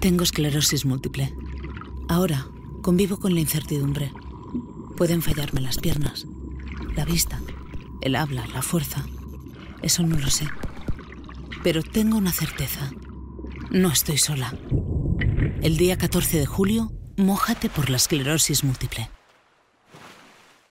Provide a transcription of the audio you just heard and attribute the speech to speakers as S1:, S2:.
S1: Tengo esclerosis múltiple. Ahora convivo con la incertidumbre. Pueden fallarme las piernas, la vista, el habla, la fuerza. Eso no lo sé. Pero tengo una certeza. No estoy sola. El día 14 de julio, mójate por la esclerosis múltiple.